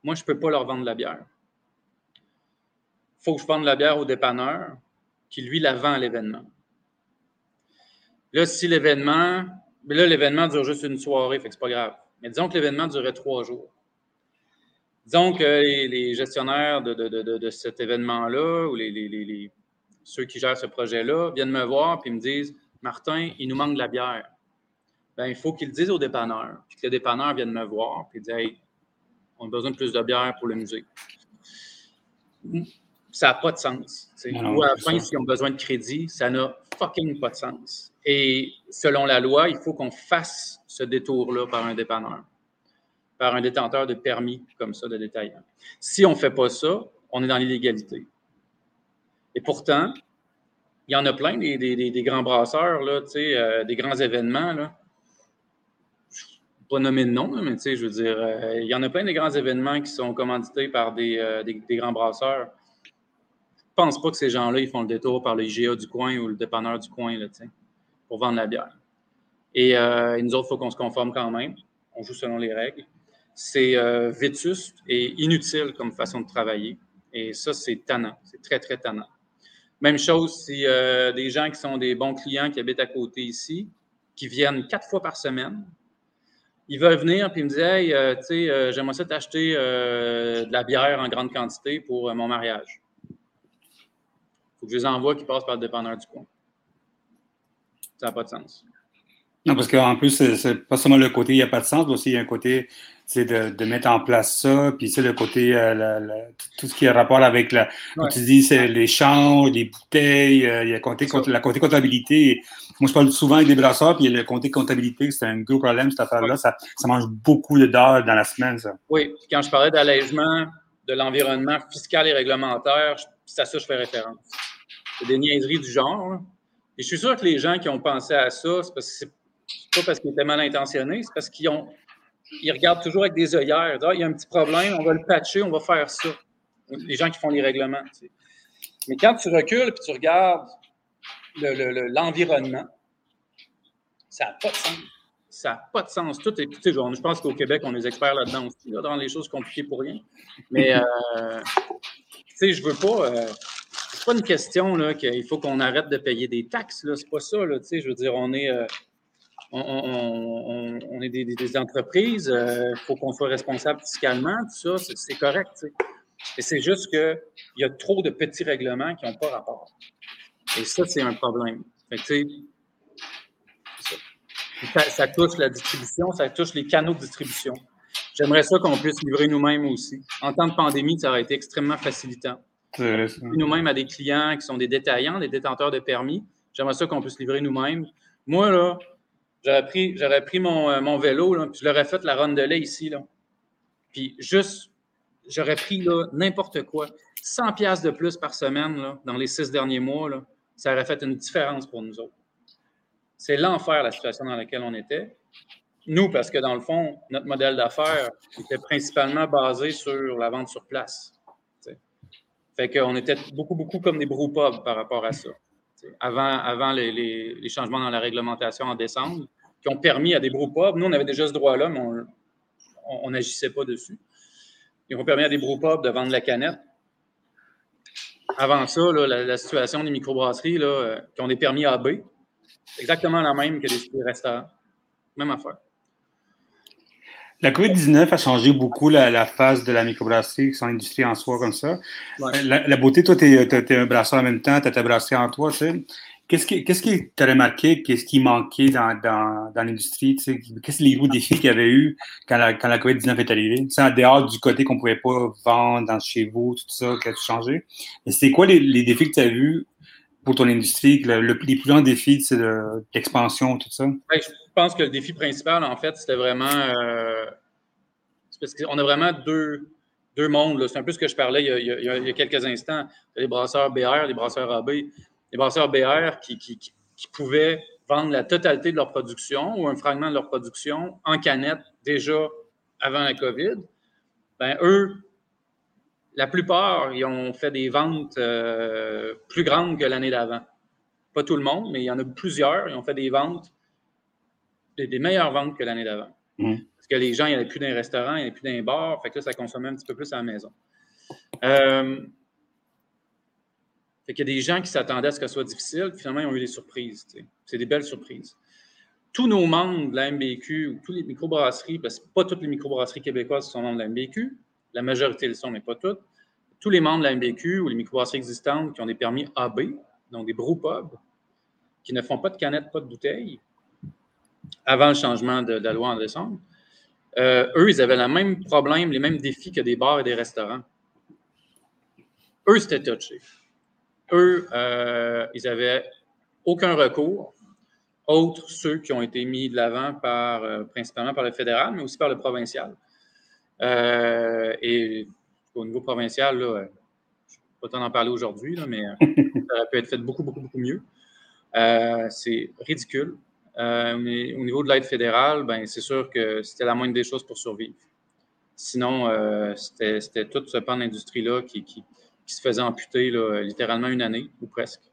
S2: Moi, je ne peux pas leur vendre de la bière. Faut que je vende la bière au dépanneur qui, lui, la vend à l'événement. Là, si l'événement, là, l'événement dure juste une soirée, fait que c'est pas grave. Mais disons que l'événement durait trois jours. Disons que les, gestionnaires de, cet événement-là ou les, ceux qui gèrent ce projet-là viennent me voir et me disent Martin, il nous manque de la bière. Ben, il faut qu'ils le disent au dépanneur, puis que le dépanneur vienne me voir et dire Hey, on a besoin de plus de bière pour le musée. Ça n'a pas de sens. Ou à la fin, s'ils ont besoin de crédit, ça n'a fucking pas de sens. Et selon la loi, il faut qu'on fasse ce détour-là par un dépanneur, par un détenteur de permis comme ça de détaillant. Si on ne fait pas ça, on est dans l'illégalité. Et pourtant, il y en a plein des, grands brasseurs, là, euh, des grands événements. Là pas nommer de nom, mais je veux dire, euh, il y en a plein des grands événements qui sont commandités par des, euh, grands brasseurs. Pense pas que ces gens-là, ils font le détour par le IGA du coin ou le dépanneur du coin, pour vendre la bière. Et, euh, nous autres, il faut qu'on se conforme quand même. On joue selon les règles. C'est vétuste et inutile comme façon de travailler. Et ça, c'est tannant. C'est très, très tannant. Même chose si des gens qui sont des bons clients qui habitent à côté ici, qui viennent quatre fois par semaine, ils veulent venir puis ils me disent Hey, euh, tu sais, euh, j'aimerais ça t'acheter euh, de la bière en grande quantité pour mon mariage. Il faut que je les envoie qui passent par le dépanneur du coin. Ça n'a pas de sens.
S3: Non, parce qu'en plus, c'est pas seulement le côté il n'y a pas de sens, mais aussi il y a un côté c'est de, mettre en place ça, puis c'est le côté, euh, tout ce qui a rapport avec, la, tu dis, c'est les champs, les bouteilles, euh, il y a côté, la côté comptabilité. Moi, je parle souvent avec des brasseurs, puis le côté comptabilité, c'est un gros problème, cette affaire-là. Ça, ça, mange beaucoup d'heures dans la semaine, ça.
S2: Oui, quand je parlais d'allègement de l'environnement fiscal et réglementaire, c'est à ça que je fais référence. Des niaiseries du genre. Et je suis sûr que les gens qui ont pensé à ça, c'est parce que pas parce qu'ils étaient mal intentionnés, c'est parce qu'ils ont ils regardent toujours avec des œillères. Ah, il y a un petit problème, on va le patcher, on va faire ça. Les gens qui font les règlements. Mais quand tu recules et tu regardes l'environnement, ça n'a pas de sens. Ça n'a pas de sens. Tout est, je pense qu'au Québec, on est experts là-dedans aussi, dans les choses compliquées pour rien. Mais, euh, tu sais, je veux pas. Euh, pas une question qu'il faut qu'on arrête de payer des taxes. C'est pas ça. Je veux dire, on est. Euh, on, est des, entreprises, il euh, faut qu'on soit responsable fiscalement, tout ça, c'est correct. Et c'est juste qu'il y a trop de petits règlements qui n'ont pas rapport. Et ça, c'est un problème. ça, touche la distribution, ça touche les canaux de distribution. J'aimerais ça qu'on puisse livrer nous-mêmes aussi. En temps de pandémie, ça aurait été extrêmement facilitant. Nous-mêmes à des clients qui sont des détaillants, des détenteurs de permis, j'aimerais ça qu'on puisse livrer nous-mêmes. Moi, là, J'aurais pris, j'aurais pris mon, euh, vélo, là, puis je l'aurais fait la ronde de lait ici. Là. Puis juste, j'aurais pris n'importe quoi. 100 pièces de plus par semaine là, dans les six derniers mois, là, ça aurait fait une différence pour nous autres. C'est l'enfer, la situation dans laquelle on était. Nous, parce que dans le fond, notre modèle d'affaires était principalement basé sur la vente sur place. Fait qu'on était beaucoup, beaucoup comme des brewpubs par rapport à ça avant, avant les, changements dans la réglementation en décembre, qui ont permis à des brewpubs, nous on avait déjà ce droit-là, mais on n'agissait pas dessus. Ils ont permis à des brewpubs de vendre la canette. Avant ça, la, situation des microbrasseries là, euh, qui ont des permis AB, exactement la même que les restaurants. Même affaire.
S3: La COVID-19 a changé beaucoup la, phase de la microbrasserie, son industrie en soi comme ça. La, beauté, toi, tu es, un brasseur en même temps, tu as ta brasserie en toi, tu sais. Qu'est-ce que qu'est-ce que tu as remarqué, qu'est-ce qui manquait dans, dans, dans l'industrie? Qu'est-ce que les gros défis qu'il y avait eu quand la, quand la COVID-19 est arrivée? C'est en dehors du côté qu'on ne pouvait pas vendre dans chez vous, tout ça, qui a tout changé. C'est quoi les, les, défis que tu as vus pour ton industrie? Le, les plus grands défis, c'est l'expansion, tout ça?
S2: je pense que le défi principal, en fait, c'était vraiment. Euh, parce qu'on a vraiment deux, deux mondes. C'est un peu ce que je parlais il y a, il y a, quelques instants. Les brasseurs BR, les brasseurs AB. Les brasseurs BR qui, qui, qui, pouvaient vendre la totalité de leur production ou un fragment de leur production en canette déjà avant la COVID. Ben, eux, la plupart, ils ont fait des ventes euh, plus grandes que l'année d'avant. Pas tout le monde, mais il y en a plusieurs. Ils ont fait des ventes, des, meilleures ventes que l'année d'avant. Mmh. Parce que les gens, il n'y avait plus d'un restaurant, il n'y avait plus d'un bar. Fait que là, ça consommait un petit peu plus à la maison. Euh, fait qu'il y a des gens qui s'attendaient à ce que ce soit difficile, finalement, ils ont eu des surprises. C'est des belles surprises. Tous nos membres de la MBQ, ou toutes les microbrasseries, parce que pas toutes les microbrasseries québécoises sont membres de la MBQ, la majorité le sont, mais pas toutes. Tous les membres de la MBQ ou les microbrasseries existantes qui ont des permis AB, donc des brewpubs, qui ne font pas de canettes, pas de bouteilles, avant le changement de, la loi en décembre, euh, eux, ils avaient le même problème, les mêmes défis que des bars et des restaurants. Eux, c'était touché eux, euh, ils n'avaient aucun recours, autres ceux qui ont été mis de l'avant par, euh, principalement par le fédéral, mais aussi par le provincial. Euh, et au niveau provincial, là, je ne pas tant en parler aujourd'hui, mais ça aurait pu être fait beaucoup, beaucoup, beaucoup mieux. c'est ridicule. au niveau de l'aide fédérale, ben, c'est sûr que c'était la moindre des choses pour survivre. Sinon, c'était tout ce pan d'industrie-là qui, se faisait amputer littéralement une année ou presque.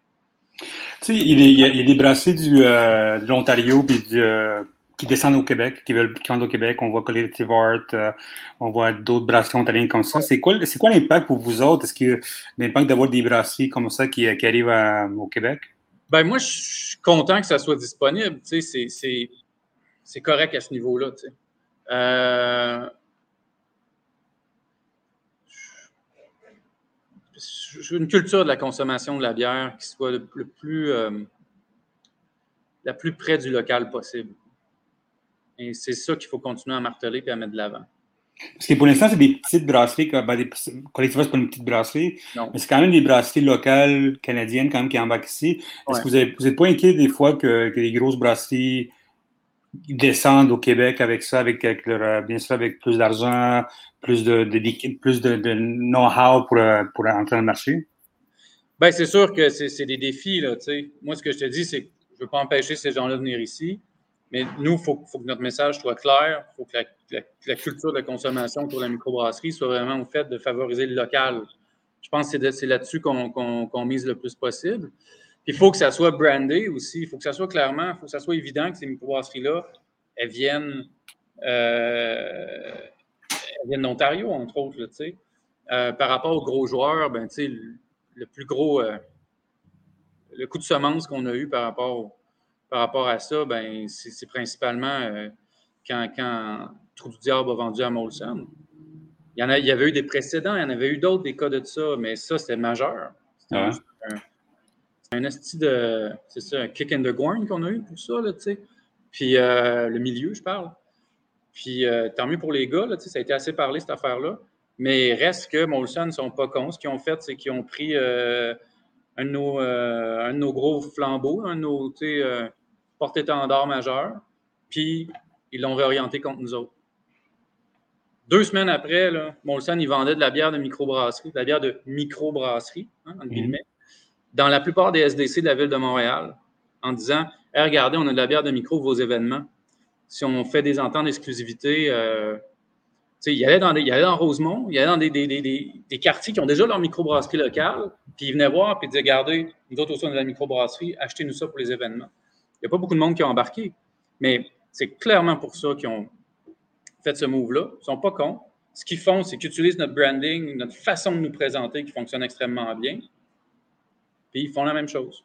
S3: Tu sais, il, des brassés du, euh, de l'Ontario euh, qui descendent au Québec, qui veulent qui au Québec. On voit Collective Art, euh, on voit d'autres brasseries ontariens comme ça. C'est quoi, l'impact pour vous autres? Est-ce que l'impact d'avoir des brasseries comme ça qui, arrivent au Québec?
S2: Ben moi, je suis content que ça soit disponible. Tu sais, c'est, correct à ce niveau-là. Tu sais une culture de la consommation de la bière qui soit le, plus, euh, la plus près du local possible. Et c'est ça qu'il faut continuer à marteler et à mettre de l'avant.
S3: Parce que pour l'instant, c'est des petites brasseries, ben, des, c'est pas une petite brasserie, mais c'est quand même des brasseries locales canadiennes quand même qui embarquent ici. Est-ce que vous n'êtes pas inquiet des fois que, que les grosses brasseries descendent au Québec avec ça, avec, leur, euh, bien sûr avec plus d'argent, plus de, de, plus de, de know-how pour, euh, pour entrer dans le marché?
S2: Bien, c'est sûr que c'est des défis. Là, Moi, ce que je te dis, c'est que je ne veux pas empêcher ces gens-là de venir ici, mais nous, il faut, que notre message soit clair. Il faut que la, culture de consommation pour la microbrasserie soit vraiment au fait de favoriser le local. Je pense que c'est là-dessus qu'on mise le plus possible. Il faut que ça soit brandé aussi. Il faut que ça soit clairement, il faut que ça soit évident que ces microbrasseries-là, elles viennent, euh, viennent d'Ontario, entre autres. Euh, par rapport aux gros joueurs, ben, le, le plus gros, euh, le coup de semence qu'on a eu par rapport, par rapport à ça, ben, c'est principalement euh, quand, quand Trou du Diable a vendu à Molson. Il y, en a, il y avait eu des précédents, il y en avait eu d'autres, des cas de ça, mais ça, c'était majeur. C'était un esti de. C'est ça, un kick in the groin qu'on a eu pour ça, là, tu sais. Puis euh, le milieu, je parle. Puis euh, tant mieux pour les gars, là, tu sais, ça a été assez parlé, cette affaire-là. Mais reste que Molson ne sont pas cons. Ce qu'ils ont fait, c'est qu'ils ont pris euh, un, de nos, un, de nos, gros flambeaux, un de nos porte-étendards majeurs, puis ils l'ont réorienté contre nous autres. Deux semaines après, là, Molson, ils vendaient de la bière de microbrasserie, de la bière de microbrasserie, hein, entre mhm. dans la plupart des SDC de la ville de Montréal en disant regardez, on a de la bière de micro vos événements. Si on fait des ententes d'exclusivité, euh, il allait dans allait dans Rosemont, il allait dans des, des, des, des, quartiers qui ont déjà leur microbrasserie locale, puis il venait voir, puis il disait regardez, nous autres aussi, on a de la microbrasserie, achetez-nous ça pour les événements. Il n'y a pas beaucoup de monde qui a embarqué, mais c'est clairement pour ça qu'ils ont fait ce move-là. Ils ne sont pas cons. Ce qu'ils font, c'est qu'ils utilisent notre branding, notre façon de nous présenter qui fonctionne extrêmement bien puis ils font la même chose.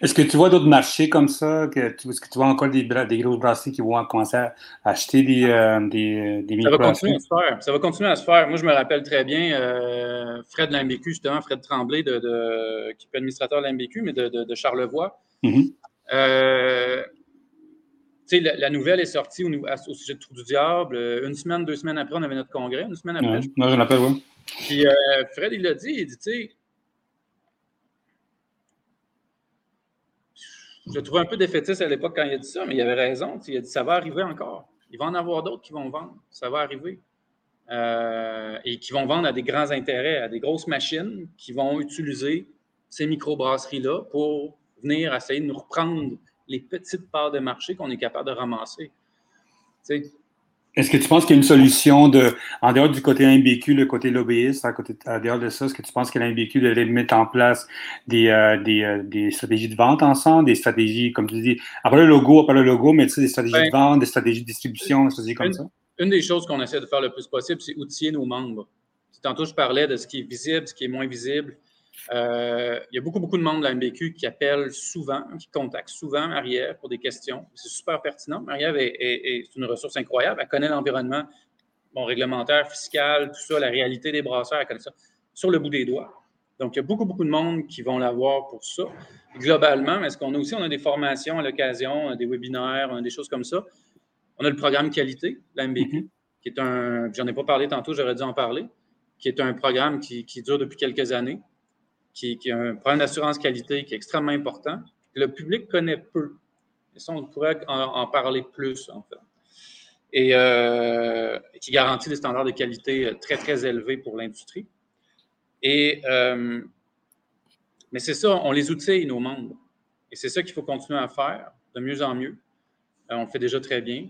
S3: Est-ce que tu vois d'autres marchés comme ça? Est-ce que tu vois encore des, des grosses brasseries qui vont commencer à acheter des, euh, des, des
S2: Ça va continuer à se faire. Ça va continuer à se faire. Moi, je me rappelle très bien euh, Fred de l'MBQ, justement, Fred Tremblay, de, de, qui est administrateur de l'MBQ, mais de, de Charlevoix. Mm-hmm. euh, la, la, nouvelle est sortie au, au, sujet de Trou du Diable. Une semaine, deux semaines après, on avait notre congrès. Une semaine après.
S3: Ouais, je, je l'appelle, oui.
S2: Puis euh, Fred, il l'a dit, il dit, tu sais, je le trouvais un peu défaitiste à l'époque quand il a dit ça, mais il avait raison. Il a dit ça va arriver encore. Il va en avoir d'autres qui vont vendre. Ça va arriver. Euh, et qui vont vendre à des grands intérêts, à des grosses machines qui vont utiliser ces microbrasseries-là pour venir essayer de nous reprendre les petites parts de marché qu'on est capable de ramasser. Tu sais,
S3: est-ce que tu penses qu'il y a une solution de, en dehors du côté MBQ, le côté lobbyiste, à côté, en dehors de ça, est-ce que tu penses que l'MBQ devrait mettre en place des, euh, des, euh, des, stratégies de vente ensemble, des stratégies, comme tu dis, après le logo, après le logo, mais tu sais, des stratégies de ben, vente, des stratégies de distribution, des stratégies comme
S2: une,
S3: ça?
S2: Une des choses qu'on essaie de faire le plus possible, c'est outiller nos membres. Tantôt, je parlais de ce qui est visible, ce qui est moins visible. Euh, il y a beaucoup, beaucoup de membres de la MBQ qui appellent souvent, qui contactent souvent Marie-Ève pour des questions. C'est super pertinent. Marie-Ève est, une ressource incroyable. Elle connaît l'environnement bon, réglementaire, fiscal, tout ça, la réalité des brasseurs, elle connaît ça sur le bout des doigts. Donc, il y a beaucoup, beaucoup de monde qui vont l'avoir pour ça. globalement, est-ce qu'on a aussi on a des formations à l'occasion, des webinaires, on a des choses comme ça. On a le programme qualité, la MBQ, mm-hmm. qui est un, j'en ai pas parlé tantôt, j'aurais dû en parler, qui est un programme qui dure depuis quelques années, qui, qui a un problème d'assurance qualité qui est extrêmement important. Le public connaît peu. Et ça, on pourrait en, parler plus, en fait. Et euh, qui garantit des standards de qualité très, très élevés pour l'industrie. Et, euh, mais c'est ça, on les outille, nos membres. Et c'est ça qu'il faut continuer à faire de mieux en mieux. Euh, on le fait déjà très bien.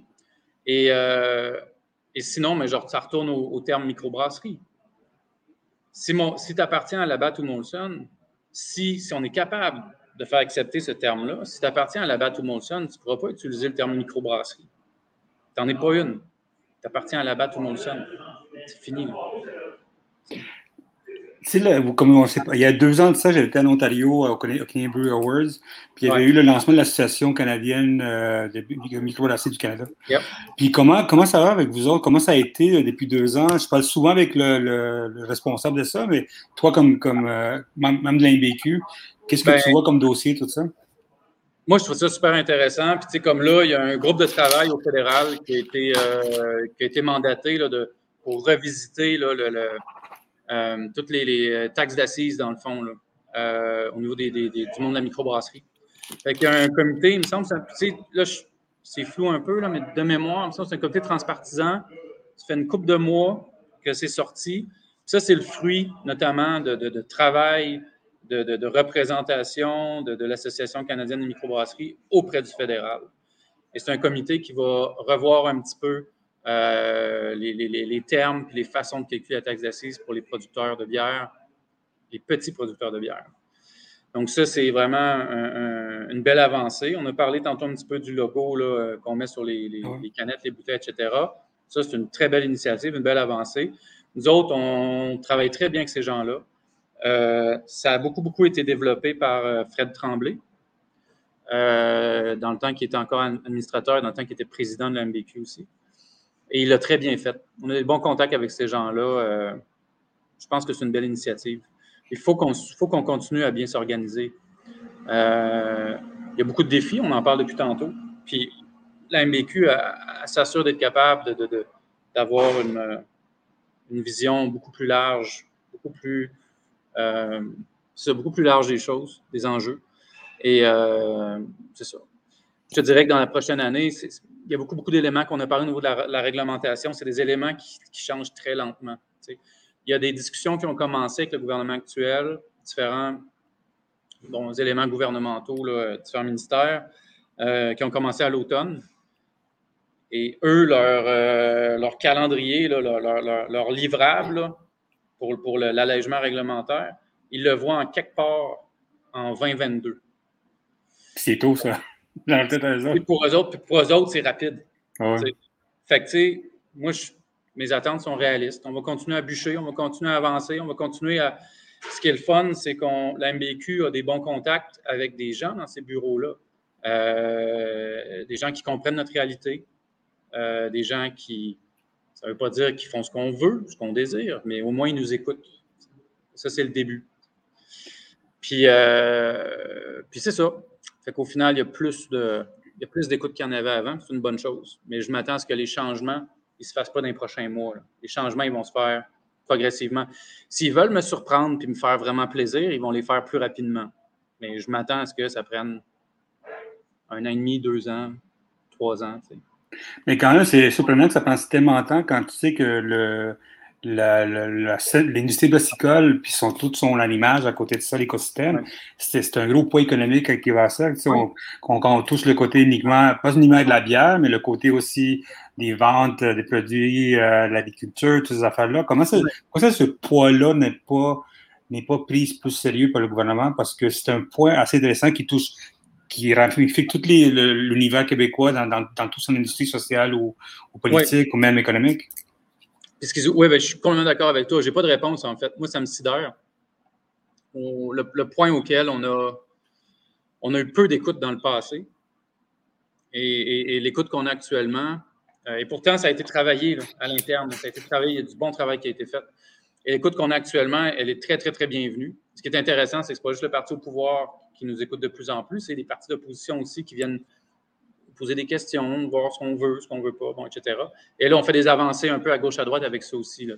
S2: Et, et sinon, mais genre, ça retourne au, au terme microbrasserie si, tu appartiens à la BAT Molson, si, on est capable de faire accepter ce terme-là, si tu appartiens à la BAT ou Molson, tu ne pourras pas utiliser le terme microbrasserie. Tu n'en es pas une. Tu appartiens à la BAT Molson. C'est fini.
S3: Comme on sait pas, il y a deux ans de ça, j'étais en Ontario au Canadian Brew Awards, puis il y avait eu le lancement de l'Association canadienne euh, de microbrasserie du Canada. Puis comment, comment ça va avec vous autres? Comment ça a été euh, depuis deux ans? Je parle souvent avec le, responsable de ça, mais toi, comme, comme euh, membre de l'INBQ, qu'est-ce que ben, tu vois comme dossier, tout ça?
S2: Moi, je trouve ça super intéressant. Puis, tu sais, comme là, il y a un groupe de travail au fédéral qui a été, qui a été mandaté là, de, pour revisiter là, le euh, toutes les, euh, taxes d'assises, dans le fond, euh, au niveau des, des, du monde de la microbrasserie. Fait qu'il y a un comité, il me semble, c'est flou un peu, là, mais de mémoire, il me semble c'est un comité transpartisan. Ça fait une couple de mois que c'est sorti. Ça, c'est le fruit, notamment, de, travail, de, de, représentation de, l'Association canadienne de microbrasserie auprès du fédéral. Et c'est un comité qui va revoir un petit peu euh, les, termes et les façons de calculer la taxe d'assises pour les producteurs de bière, les petits producteurs de bière. Donc, ça, c'est vraiment une belle avancée. On a parlé tantôt un petit peu du logo euh, qu'on met sur les, canettes, les bouteilles, etc. Ça, c'est une très belle initiative, une belle avancée. Nous autres, on travaille très bien avec ces gens-là. Euh, ça a beaucoup, beaucoup été développé par Fred Tremblay, dans le temps qu'il était encore administrateur, dans le temps qu'il était président de la MBQ aussi. Et il l'a très bien fait. On a des bons contacts avec ces gens-là. Euh, je pense que c'est une belle initiative. Il faut qu'on continue à bien s'organiser. Euh, il y a beaucoup de défis, on en parle depuis tantôt. Puis la MBQ s'assure d'être capable d'avoir de, une, vision beaucoup plus large, beaucoup plus, euh, beaucoup plus large des choses, des enjeux. Et c'est ça. Je te dirais que dans la prochaine année, il y a beaucoup, beaucoup d'éléments qu'on a parlé au niveau de la, réglementation. C'est des éléments qui, changent très lentement. Il y a des discussions qui ont commencé avec le gouvernement actuel, différents éléments gouvernementaux, différents ministères, euh, qui ont commencé à l'automne. Et eux, leur, euh, calendrier, leur, leur, livrable pour, pour l'allègement réglementaire, ils le voient en quelque part en 2022.
S3: C'est tôt, ça
S2: pour eux autres, pour eux autres, c'est rapide. Fait que, tu sais, moi, mes attentes sont réalistes. On va continuer à bûcher, on va continuer à avancer, on va continuer à. ce qui est le fun, c'est qu'on la MBQ a des bons contacts avec des gens dans ces bureaux-là. Euh, des gens qui comprennent notre réalité, euh, des gens qui, ça ne veut pas dire qu'ils font ce qu'on veut, ce qu'on désire, mais au moins ils nous écoutent. Ça, c'est le début. Puis, euh, puis c'est ça. Fait qu'au final, il y a plus de, il y a plus d'écoute qu'il y en avait avant. C'est une bonne chose. Mais je m'attends à ce que les changements ne se fassent pas dans les prochains mois. Les changements, ils vont se faire progressivement. S'ils veulent me surprendre et me faire vraiment plaisir, ils vont les faire plus rapidement. Mais je m'attends à ce que ça prenne un an et demi, deux ans, trois ans.
S3: Mais quand même, c'est surprenant que ça prend tellement de temps quand tu sais que le, l'industrie brassicole, puis sont, toutes sont l'image à côté de ça, l'écosystème, c'est un gros poids économique qui va à ça. On, on, touche le côté uniquement, pas uniquement de la bière, mais le côté aussi des ventes des produits, euh, l'agriculture, toutes ces affaires-là. Comment ça, ça ce poids-là n'est pas n'est pas pris plus sérieux par le gouvernement? Parce que c'est un point assez intéressant qui touche qui ramifique tout l'univers québécois dans, dans, dans, toute son industrie sociale ou, politique ou même économique?
S2: Oui, ben, je suis complètement d'accord avec toi. Je n'ai pas de réponse, en fait. Moi, ça me sidère. le, point auquel on a, on a eu peu d'écoute dans le passé et, l'écoute qu'on a actuellement, euh, et pourtant, ça a été travaillé à l'interne. Ça a été travaillé, il y a du bon travail qui a été fait. Et l'écoute qu'on a actuellement, elle est très, très, très bienvenue. Ce qui est intéressant, c'est que ce n'est pas juste le parti au pouvoir qui nous écoute de plus en plus, c'est des partis d'opposition aussi qui viennent poser des questions, voir ce qu'on veut, ce qu'on veut pas, bon, etc. Et là, on fait des avancées un peu à gauche, à droite avec ça aussi. Là,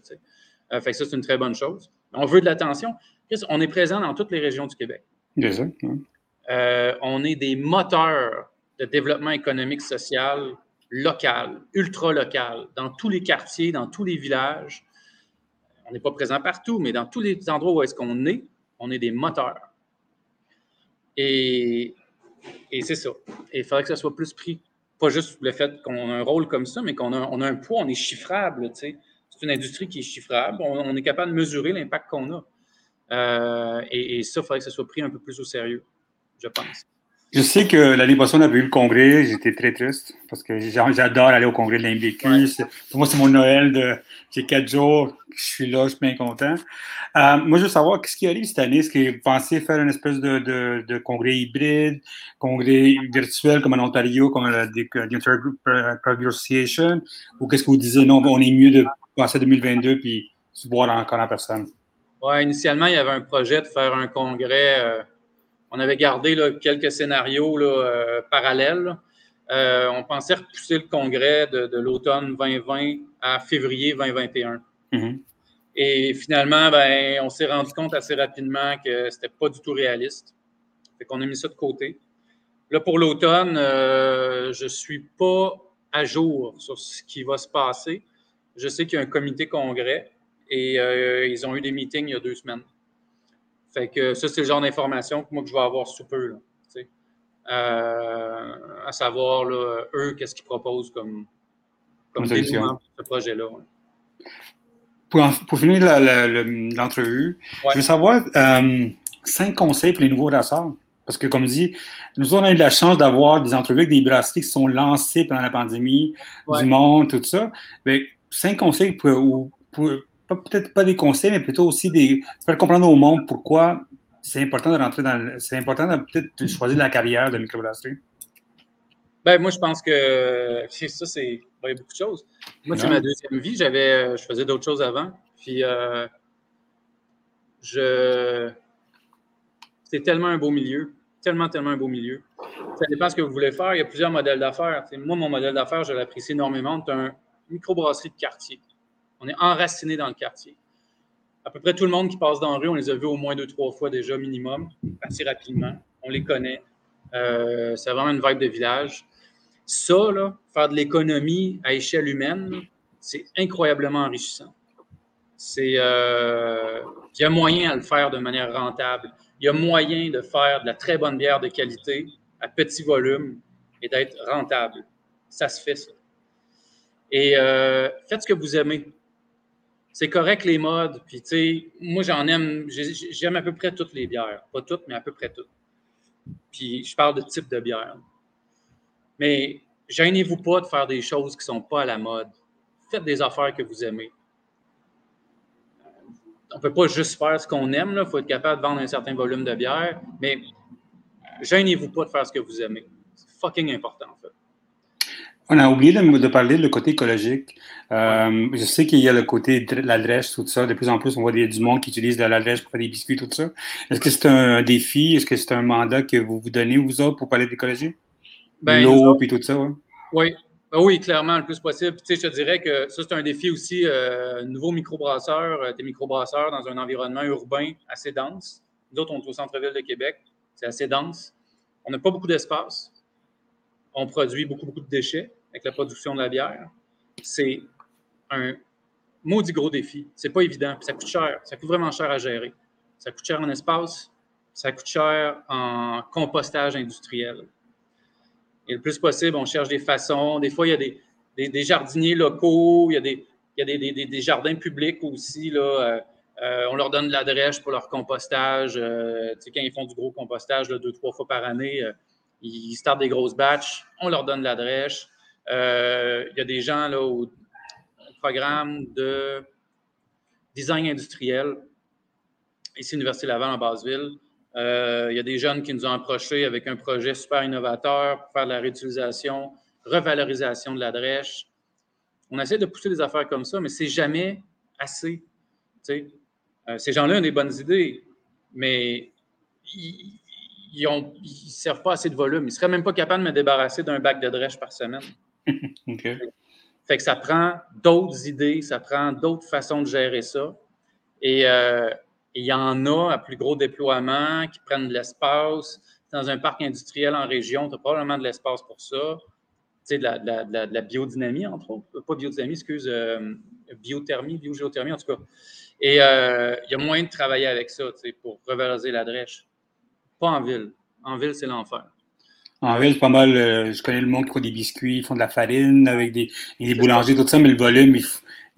S2: euh, fait que ça, c'est une très bonne chose. On veut de l'attention. On est présent dans toutes les régions du Québec. Euh, on est des moteurs de développement économique, social, local, ultra local, dans tous les quartiers, dans tous les villages. On n'est pas présent partout, mais dans tous les endroits où est-ce qu'on est, on est des moteurs. Et, c'est ça. Et il faudrait que ça soit plus pris. Pas juste le fait qu'on a un rôle comme ça, mais qu'on a, on a un poids, on est chiffrable. C'est une industrie qui est chiffrable. On, est capable de mesurer l'impact qu'on a. Euh, et, et, ça, il faudrait que ça soit pris un peu plus au sérieux, je pense.
S3: Je sais que l'année passée, on avait eu le congrès. J'étais très triste parce que j'adore aller au congrès de l'MBQ. Pour moi, c'est mon Noël de. J'ai quatre jours. Je suis là, je suis bien content. Euh, moi, je veux savoir qu'est-ce qui arrive cette année? Est-ce que vous pensez faire une espèce de, de, de, congrès hybride, congrès virtuel comme en Ontario, comme la Ontario Group Association, ou qu'est-ce que vous disiez non, on est mieux de passer à 2022 puis se voir encore en personne?
S2: Oui, initialement, il y avait un projet de faire un congrès. Euh, on avait gardé quelques scénarios euh, parallèles. Euh, on pensait repousser le congrès de, l'automne 2020 à février 2021. Mm-hmm. Et finalement, ben, on s'est rendu compte assez rapidement que ce n'était pas du tout réaliste. Fait qu'on a mis ça de côté. Là, pour l'automne, euh, je ne suis pas à jour sur ce qui va se passer. Je sais qu'il y a un comité congrès et ils ont eu des meetings il y a deux semaines. Fait que ça, c'est le genre d'information que moi que je vais avoir sous peu. Euh, à savoir, eux, qu'est-ce qu'ils proposent comme, comme dénouement ce projet-là.
S3: Pour, finir l'entrevue, je veux savoir euh, cinq conseils pour les nouveaux brasseurs. Parce que, comme je dis, nous on a eu la chance d'avoir des entrevues avec des brasseries qui sont lancées pendant la pandémie, du monde, tout ça. Mais cinq conseils pour, pour, peut-être pas des conseils, mais plutôt aussi des. Faire comprendre au monde pourquoi c'est important de rentrer dans. C'est important de peut-être choisir la carrière de microbrasserie.
S2: Ben, moi, je pense que ça, c'est. Il y a beaucoup de choses. Moi, c'est ma deuxième vie. J'avais, je faisais d'autres choses avant. Puis, euh, je. C'est tellement un beau milieu. Tellement, tellement un beau milieu. Ça dépend ce que vous voulez faire. Il y a plusieurs modèles d'affaires. Moi, mon modèle d'affaires, je l'apprécie énormément. C'est un microbrasserie de quartier. On est enraciné dans le quartier. À peu près tout le monde qui passe dans la rue, on les a vus au moins deux, trois fois déjà minimum, assez rapidement. On les connaît. Euh, c'est vraiment une vibe de village. Ça, faire de l'économie à échelle humaine, c'est incroyablement enrichissant. C'est, euh, il y a moyen à le faire de manière rentable. Il y a moyen de faire de la très bonne bière de qualité à petit volume et d'être rentable. Ça se fait, ça. Et euh, faites ce que vous aimez c'est correct les modes. Puis, tu sais, moi, j'en aime, j'aime à peu près toutes les bières. Pas toutes, mais à peu près toutes. Puis, je parle de type de bière. Mais, gênez-vous pas de faire des choses qui ne sont pas à la mode. Faites des affaires que vous aimez. on peut pas juste faire ce qu'on aime. Il faut être capable de vendre un certain volume de bière. Mais gênez-vous pas de faire ce que vous aimez. C'est fucking important, en fait.
S3: On a oublié de, parler de côté écologique. Euh, je sais qu'il y a le côté de la drèche, tout ça. De plus en plus, on voit des, du monde qui utilise de la drèche pour faire des biscuits, tout ça. Est-ce que c'est un défi? Est-ce que c'est un mandat que vous vous donnez, vous autres, pour parler d'écologie? Ben, L'eau, puis tout ça, ouais.
S2: Oui. Ben oui, clairement, le plus possible. Tu sais, je te dirais que ça, c'est un défi aussi. Euh, nouveau microbrasseur, euh, des microbrasseurs dans un environnement urbain assez dense. Nous autres, on est au centre-ville de Québec. C'est assez dense. On n'a pas beaucoup d'espace. On produit beaucoup, beaucoup de déchets avec la production de la bière. C'est un maudit gros défi. C'est pas évident. ça coûte cher. Ça coûte vraiment cher à gérer. Ça coûte cher en espace. Ça coûte cher en compostage industriel. Et le plus possible, on cherche des façons. Des fois, il y a des, jardiniers locaux, il y a des, jardins publics aussi. Là, euh, euh, on leur donne de la drèche pour leur compostage. Euh, quand ils font du gros compostage deux, trois fois par année, ils startent des grosses batches. On leur donne de la drèche. Il y a des gens là, au programme de design industriel, ici, Université Laval en Basseville. Euh, il y a des jeunes qui nous ont approchés avec un projet super innovateur pour faire de la réutilisation, revalorisation de la drèche. On essaie de pousser des affaires comme ça, mais c'est jamais assez. Euh, ces gens-là ont des bonnes idées, mais ils ne servent pas assez de volume. Ils ne seraient même pas capables de me débarrasser d'un bac de drèche par semaine. Fait que ça prend d'autres idées, ça prend d'autres façons de gérer ça. Et euh, il y en a à plus gros déploiement qui prennent de l'espace. Dans un parc industriel en région, tu as probablement de l'espace pour ça. Tu sais, de la, biodynamie, entre autres. Pas biodynamie, excuse, euh, biothermie, biogéothermie, en tout cas. Et euh, il y a moyen de travailler avec ça, tu sais, pour revaloriser la drèche. Pas en ville. En ville, c'est l'enfer.
S3: En ville, c'est pas mal. Euh, je connais le monde qui font des biscuits, ils font de la farine avec des, des boulangers, tout ça, mais le volume, il,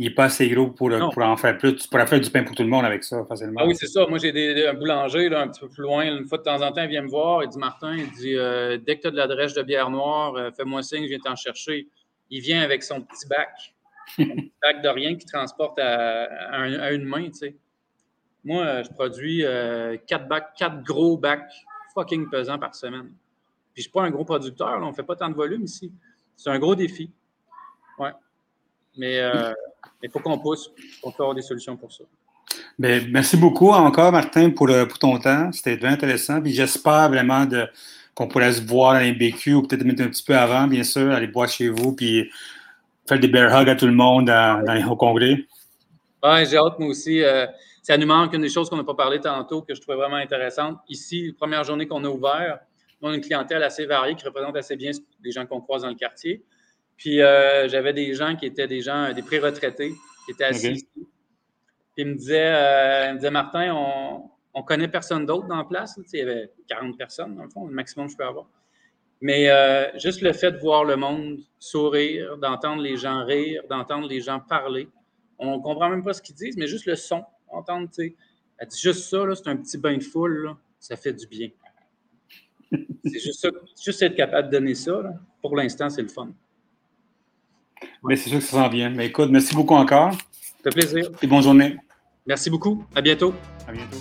S3: il n'est pas assez gros pour, pour, en faire plus. Tu pourrais faire du pain pour tout le monde avec ça facilement.
S2: Ah oui, c'est ça. Moi, j'ai des, un boulanger là, un petit peu plus loin. Une fois de temps en temps, il vient me voir. Il dit Martin, il dit euh, Dès que tu as de la drèche de bière noire, euh, fais-moi signe, je viens t'en chercher. Il vient avec son petit bac. un petit bac de rien qu'il transporte à, une main, tu sais. Moi, je produis quatre bacs, quatre gros bacs fucking pesants par semaine. Puis je ne suis pas un gros producteur, on ne fait pas tant de volume ici. C'est un gros défi. Ouais. Mais il faut qu'on pousse pour avoir des solutions pour ça.
S3: Bien, merci beaucoup encore, Martin, pour, pour ton temps. C'était vraiment intéressant. Puis j'espère vraiment de, qu'on pourrait se voir à l'MBQ ou peut-être mettre un petit peu avant, bien sûr, aller boire chez vous, puis faire des bear hugs à tout le monde dans, au congrès.
S2: Oui, j'ai hâte, moi aussi. Euh, ça nous manque une des choses qu'on n'a pas parlé tantôt que je trouvais vraiment intéressante. Ici, première journée qu'on a ouvert, on a une clientèle assez variée qui représente assez bien les gens qu'on croise dans le quartier. Puis euh, j'avais des gens qui étaient des gens, des pré-retraités, qui étaient assis ici. Puis ils me disaient, euh, me disait, Martin, on, on connaît personne d'autre dans la place. il y avait 40 personnes, dans le fond, le maximum que je peux avoir. Mais euh, juste le fait de voir le monde sourire, d'entendre les gens rire, d'entendre les gens parler, on ne comprend même pas ce qu'ils disent, mais juste le son, entendre, tu sais. Elle dit juste ça, c'est un petit bain de foule, ça fait du bien. C'est juste, ça, juste être capable de donner ça, pour l'instant, c'est le fun.
S3: Mais c'est sûr que ça s'en vient. Mais écoute, merci beaucoup encore.
S2: Ça fait plaisir.
S3: Et bonne journée.
S2: Merci beaucoup. À bientôt.
S3: À bientôt.